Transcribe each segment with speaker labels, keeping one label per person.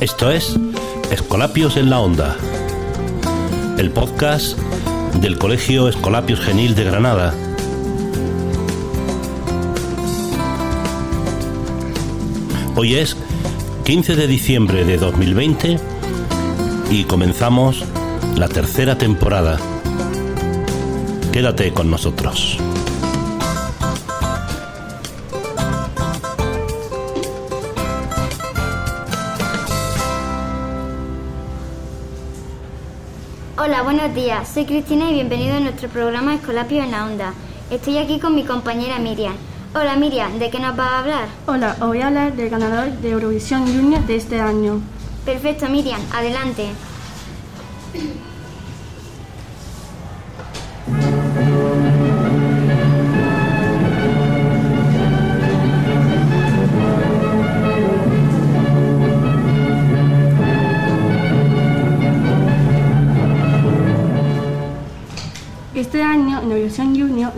Speaker 1: Esto es Escolapios en la Onda, el podcast del Colegio Escolapios Genil de Granada. Hoy es 15 de diciembre de 2020 y comenzamos la tercera temporada. Quédate con nosotros.
Speaker 2: Hola, buenos días. Soy Cristina y bienvenido a nuestro programa Escolapio en la Onda. Estoy aquí con mi compañera Miriam. Hola Miriam, ¿de qué nos vas a hablar?
Speaker 3: Hola, os voy a hablar del ganador de Eurovisión Junior de este año.
Speaker 2: Perfecto, Miriam, adelante.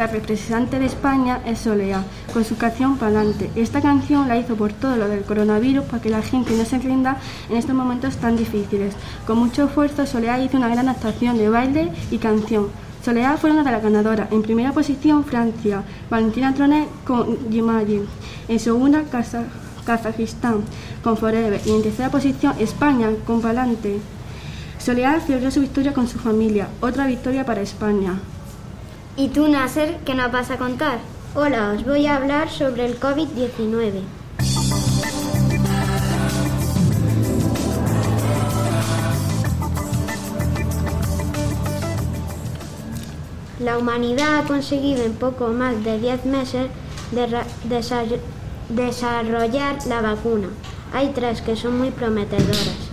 Speaker 3: La representante de España es Soleá, con su canción Palante. Esta canción la hizo por todo lo del coronavirus para que la gente no se rinda en estos momentos tan difíciles. Con mucho esfuerzo, Soleá hizo una gran actuación de baile y canción. Soleá fue una de las ganadoras. En primera posición, Francia, Valentina Tronet con Imagine. En segunda, Kaza- Kazajistán con Forever. Y en tercera posición, España con Palante. Soleá celebró su victoria con su familia, otra victoria para España.
Speaker 2: ¿Y tú, Nasser, qué nos vas a contar?
Speaker 4: Hola, os voy a hablar sobre el COVID-19. La humanidad ha conseguido en poco más de 10 meses desarrollar la vacuna. Hay tres que son muy prometedoras,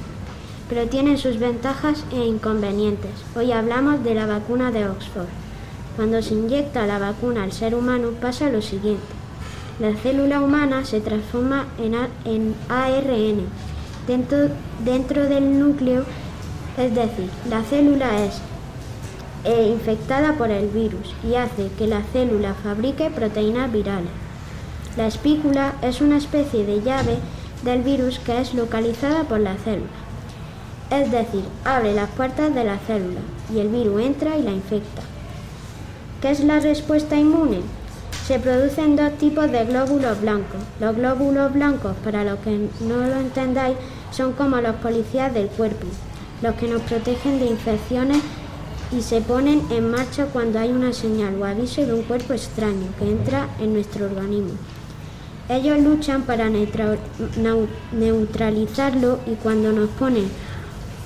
Speaker 4: pero tienen sus ventajas e inconvenientes. Hoy hablamos de la vacuna de Oxford. Cuando se inyecta la vacuna al ser humano pasa lo siguiente. La célula humana se transforma en, en ARN dentro, dentro del núcleo, es decir, la célula es eh, infectada por el virus y hace que la célula fabrique proteínas virales. La espícula es una especie de llave del virus que es localizada por la célula. Es decir, abre las puertas de la célula y el virus entra y la infecta. ¿Qué es la respuesta inmune? Se producen dos tipos de glóbulos blancos. Los glóbulos blancos, para los que no lo entendáis, son como los policías del cuerpo, los que nos protegen de infecciones y se ponen en marcha cuando hay una señal o aviso de un cuerpo extraño que entra en nuestro organismo. Ellos luchan para neutralizarlo y cuando nos ponen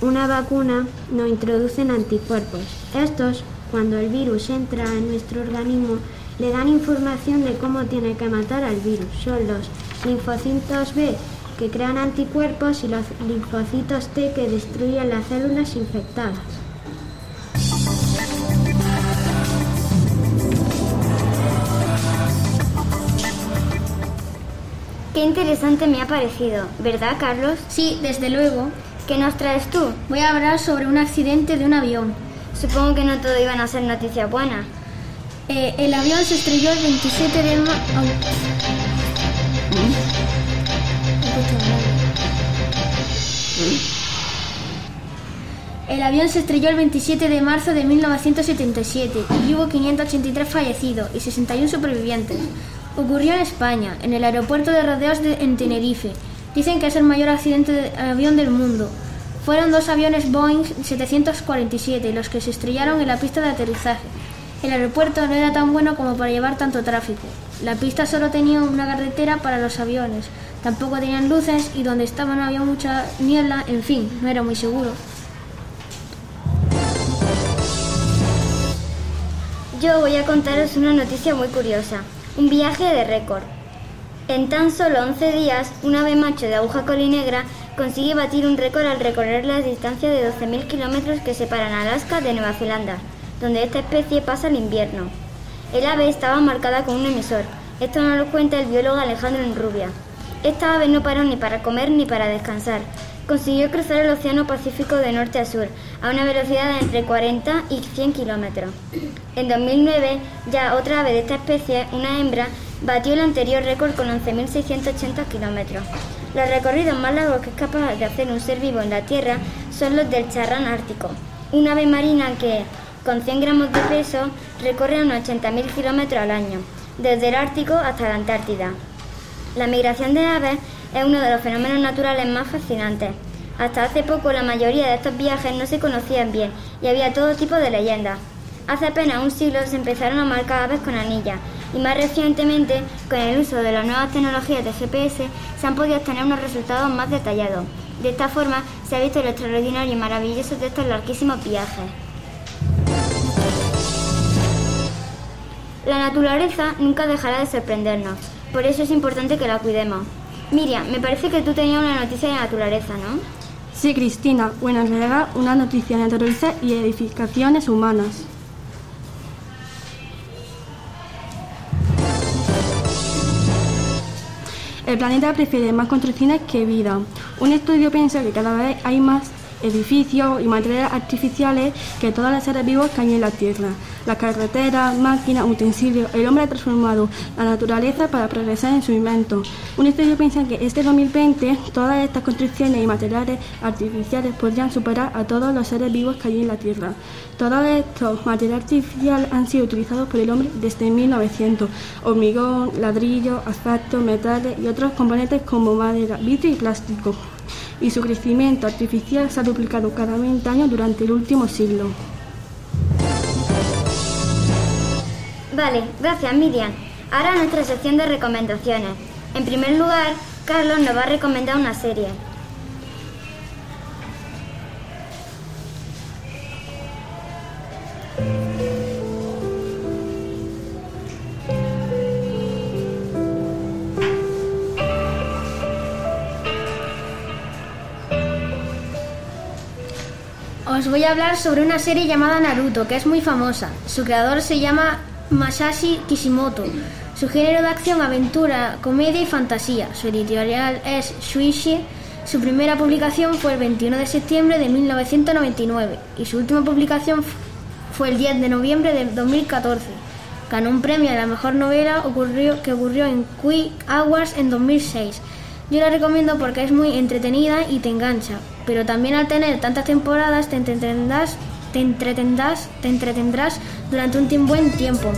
Speaker 4: una vacuna nos introducen anticuerpos. Estos, cuando el virus entra en nuestro organismo, le dan información de cómo tiene que matar al virus. Son los linfocitos B que crean anticuerpos y los linfocitos T que destruyen las células infectadas.
Speaker 2: Qué interesante me ha parecido, ¿verdad, Carlos?
Speaker 5: Sí, desde luego.
Speaker 2: ¿Qué nos traes tú?
Speaker 5: Voy a hablar sobre un accidente de un avión.
Speaker 2: Supongo que no todo iban a ser noticias buenas.
Speaker 5: Eh, el avión se estrelló el 27 de marzo. El avión se estrelló el 27 de marzo de 1977 y hubo 583 fallecidos y 61 supervivientes. Ocurrió en España, en el aeropuerto de Rodeos de, en Tenerife. Dicen que es el mayor accidente de avión del mundo. Fueron dos aviones Boeing 747 los que se estrellaron en la pista de aterrizaje. El aeropuerto no era tan bueno como para llevar tanto tráfico. La pista solo tenía una carretera para los aviones. Tampoco tenían luces y donde estaban había mucha niebla. En fin, no era muy seguro.
Speaker 2: Yo voy a contaros una noticia muy curiosa, un viaje de récord. En tan solo 11 días, un ave macho de aguja colinegra consigue batir un récord al recorrer la distancia de 12.000 kilómetros que separan Alaska de Nueva Zelanda, donde esta especie pasa el invierno. El ave estaba marcada con un emisor. Esto nos lo cuenta el biólogo Alejandro Enrubia. Esta ave no paró ni para comer ni para descansar. Consiguió cruzar el Océano Pacífico de norte a sur a una velocidad de entre 40 y 100 kilómetros. En 2009, ya otra ave de esta especie, una hembra, batió el anterior récord con 11.680 kilómetros. Los recorridos más largos que es capaz de hacer un ser vivo en la Tierra son los del charrán ártico, un ave marina que, con 100 gramos de peso, recorre unos 80.000 kilómetros al año, desde el Ártico hasta la Antártida. La migración de aves es uno de los fenómenos naturales más fascinantes. Hasta hace poco la mayoría de estos viajes no se conocían bien y había todo tipo de leyendas. Hace apenas un siglo se empezaron a marcar aves con anillas y más recientemente, con el uso de las nuevas tecnologías de GPS, se han podido obtener unos resultados más detallados. De esta forma se ha visto lo extraordinario y maravilloso de estos larguísimos viajes. La naturaleza nunca dejará de sorprendernos, por eso es importante que la cuidemos. Miriam, me parece que tú tenías una noticia de naturaleza, ¿no?
Speaker 3: Sí, Cristina. Bueno, en realidad una noticia de naturaleza y edificaciones humanas. El planeta prefiere más construcciones que vida. Un estudio piensa que cada vez hay más edificios y materiales artificiales que todas las seres vivos hay en la Tierra. Las carreteras, máquinas, utensilios, el hombre ha transformado la naturaleza para progresar en su invento. Un estudio piensa que este 2020 todas estas construcciones y materiales artificiales podrían superar a todos los seres vivos que hay en la Tierra. Todos estos materiales artificiales han sido utilizados por el hombre desde 1900. Hormigón, ladrillo, asfalto, metales y otros componentes como madera, vidrio y plástico y su crecimiento artificial se ha duplicado cada 20 años durante el último siglo.
Speaker 2: Vale, gracias Miriam. Ahora nuestra sección de recomendaciones. En primer lugar, Carlos nos va a recomendar una serie.
Speaker 5: Os voy a hablar sobre una serie llamada Naruto, que es muy famosa. Su creador se llama Masashi Kishimoto. Su género de acción, aventura, comedia y fantasía. Su editorial es Shuichi. Su primera publicación fue el 21 de septiembre de 1999 y su última publicación fue el 10 de noviembre de 2014. Ganó un premio a la mejor novela ocurrió, que ocurrió en Quick Awards en 2006. Yo la recomiendo porque es muy entretenida y te engancha, pero también al tener tantas temporadas te entretendrás, te entretendrás, te entretendrás durante un buen tiempo.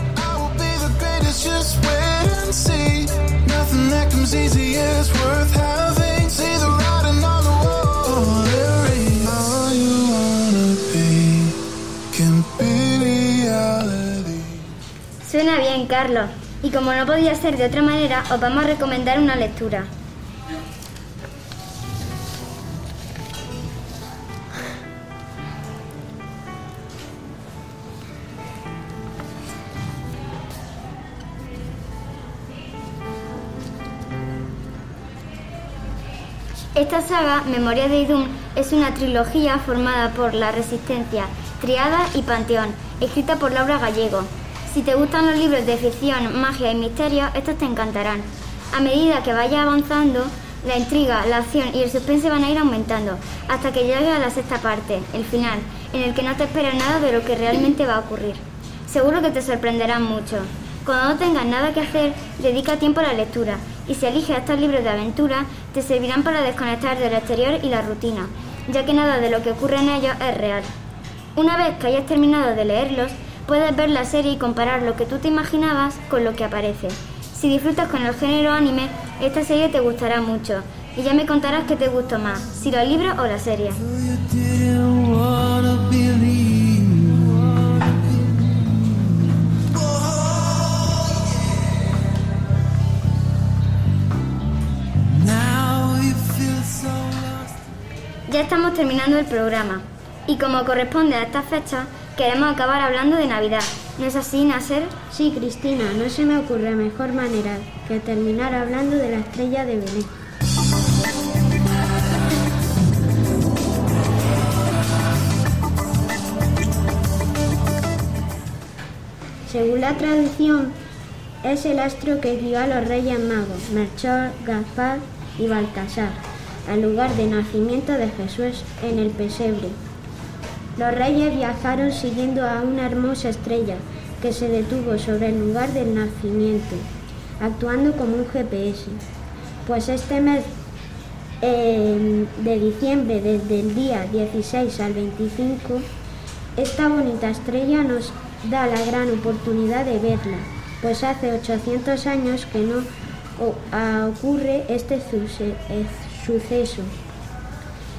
Speaker 2: Suena bien, Carlos. Y como no podía ser de otra manera, os vamos a recomendar una lectura. Esta saga, Memoria de Idun, es una trilogía formada por La Resistencia, Triada y Panteón, escrita por Laura Gallego. Si te gustan los libros de ficción, magia y misterio, estos te encantarán. A medida que vaya avanzando, la intriga, la acción y el suspense van a ir aumentando, hasta que llegue a la sexta parte, el final, en el que no te esperas nada de lo que realmente va a ocurrir. Seguro que te sorprenderán mucho. Cuando no tengas nada que hacer, dedica tiempo a la lectura y si eliges estos libros de aventura, te servirán para desconectar del exterior y la rutina, ya que nada de lo que ocurre en ellos es real. Una vez que hayas terminado de leerlos, puedes ver la serie y comparar lo que tú te imaginabas con lo que aparece. Si disfrutas con el género anime, esta serie te gustará mucho y ya me contarás qué te gustó más, si los libros o la serie. Ya estamos terminando el programa y como corresponde a esta fecha, queremos acabar hablando de Navidad. ¿No es así, Nasser?
Speaker 4: Sí, Cristina, no se me ocurre mejor manera que terminar hablando de la estrella de Belén. Según la tradición, es el astro que guió a los reyes magos, Melchor, Gaspar y Baltasar al lugar de nacimiento de Jesús en el pesebre. Los reyes viajaron siguiendo a una hermosa estrella que se detuvo sobre el lugar del nacimiento, actuando como un GPS, pues este mes eh, de diciembre, desde el día 16 al 25, esta bonita estrella nos da la gran oportunidad de verla, pues hace 800 años que no ocurre este suceso.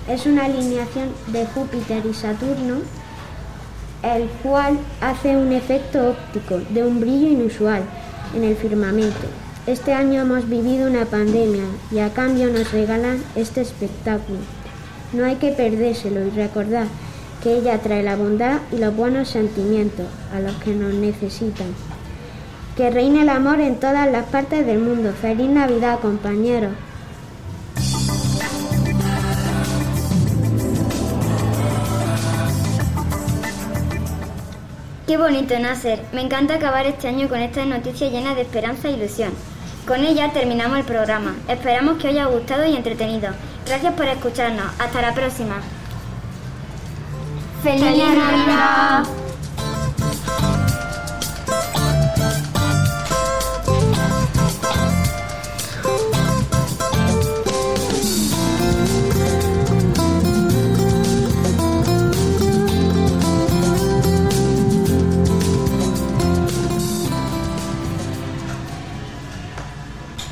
Speaker 4: Es una alineación de Júpiter y Saturno, el cual hace un efecto óptico de un brillo inusual en el firmamento. Este año hemos vivido una pandemia y a cambio nos regalan este espectáculo. No hay que perdérselo y recordar que ella trae la bondad y los buenos sentimientos a los que nos necesitan. Que reine el amor en todas las partes del mundo. Feliz Navidad, compañeros.
Speaker 2: Qué bonito, Nasser. Me encanta acabar este año con estas noticias llenas de esperanza e ilusión. Con ella terminamos el programa. Esperamos que os haya gustado y entretenido. Gracias por escucharnos. Hasta la próxima.
Speaker 5: ¡Feliz Navidad!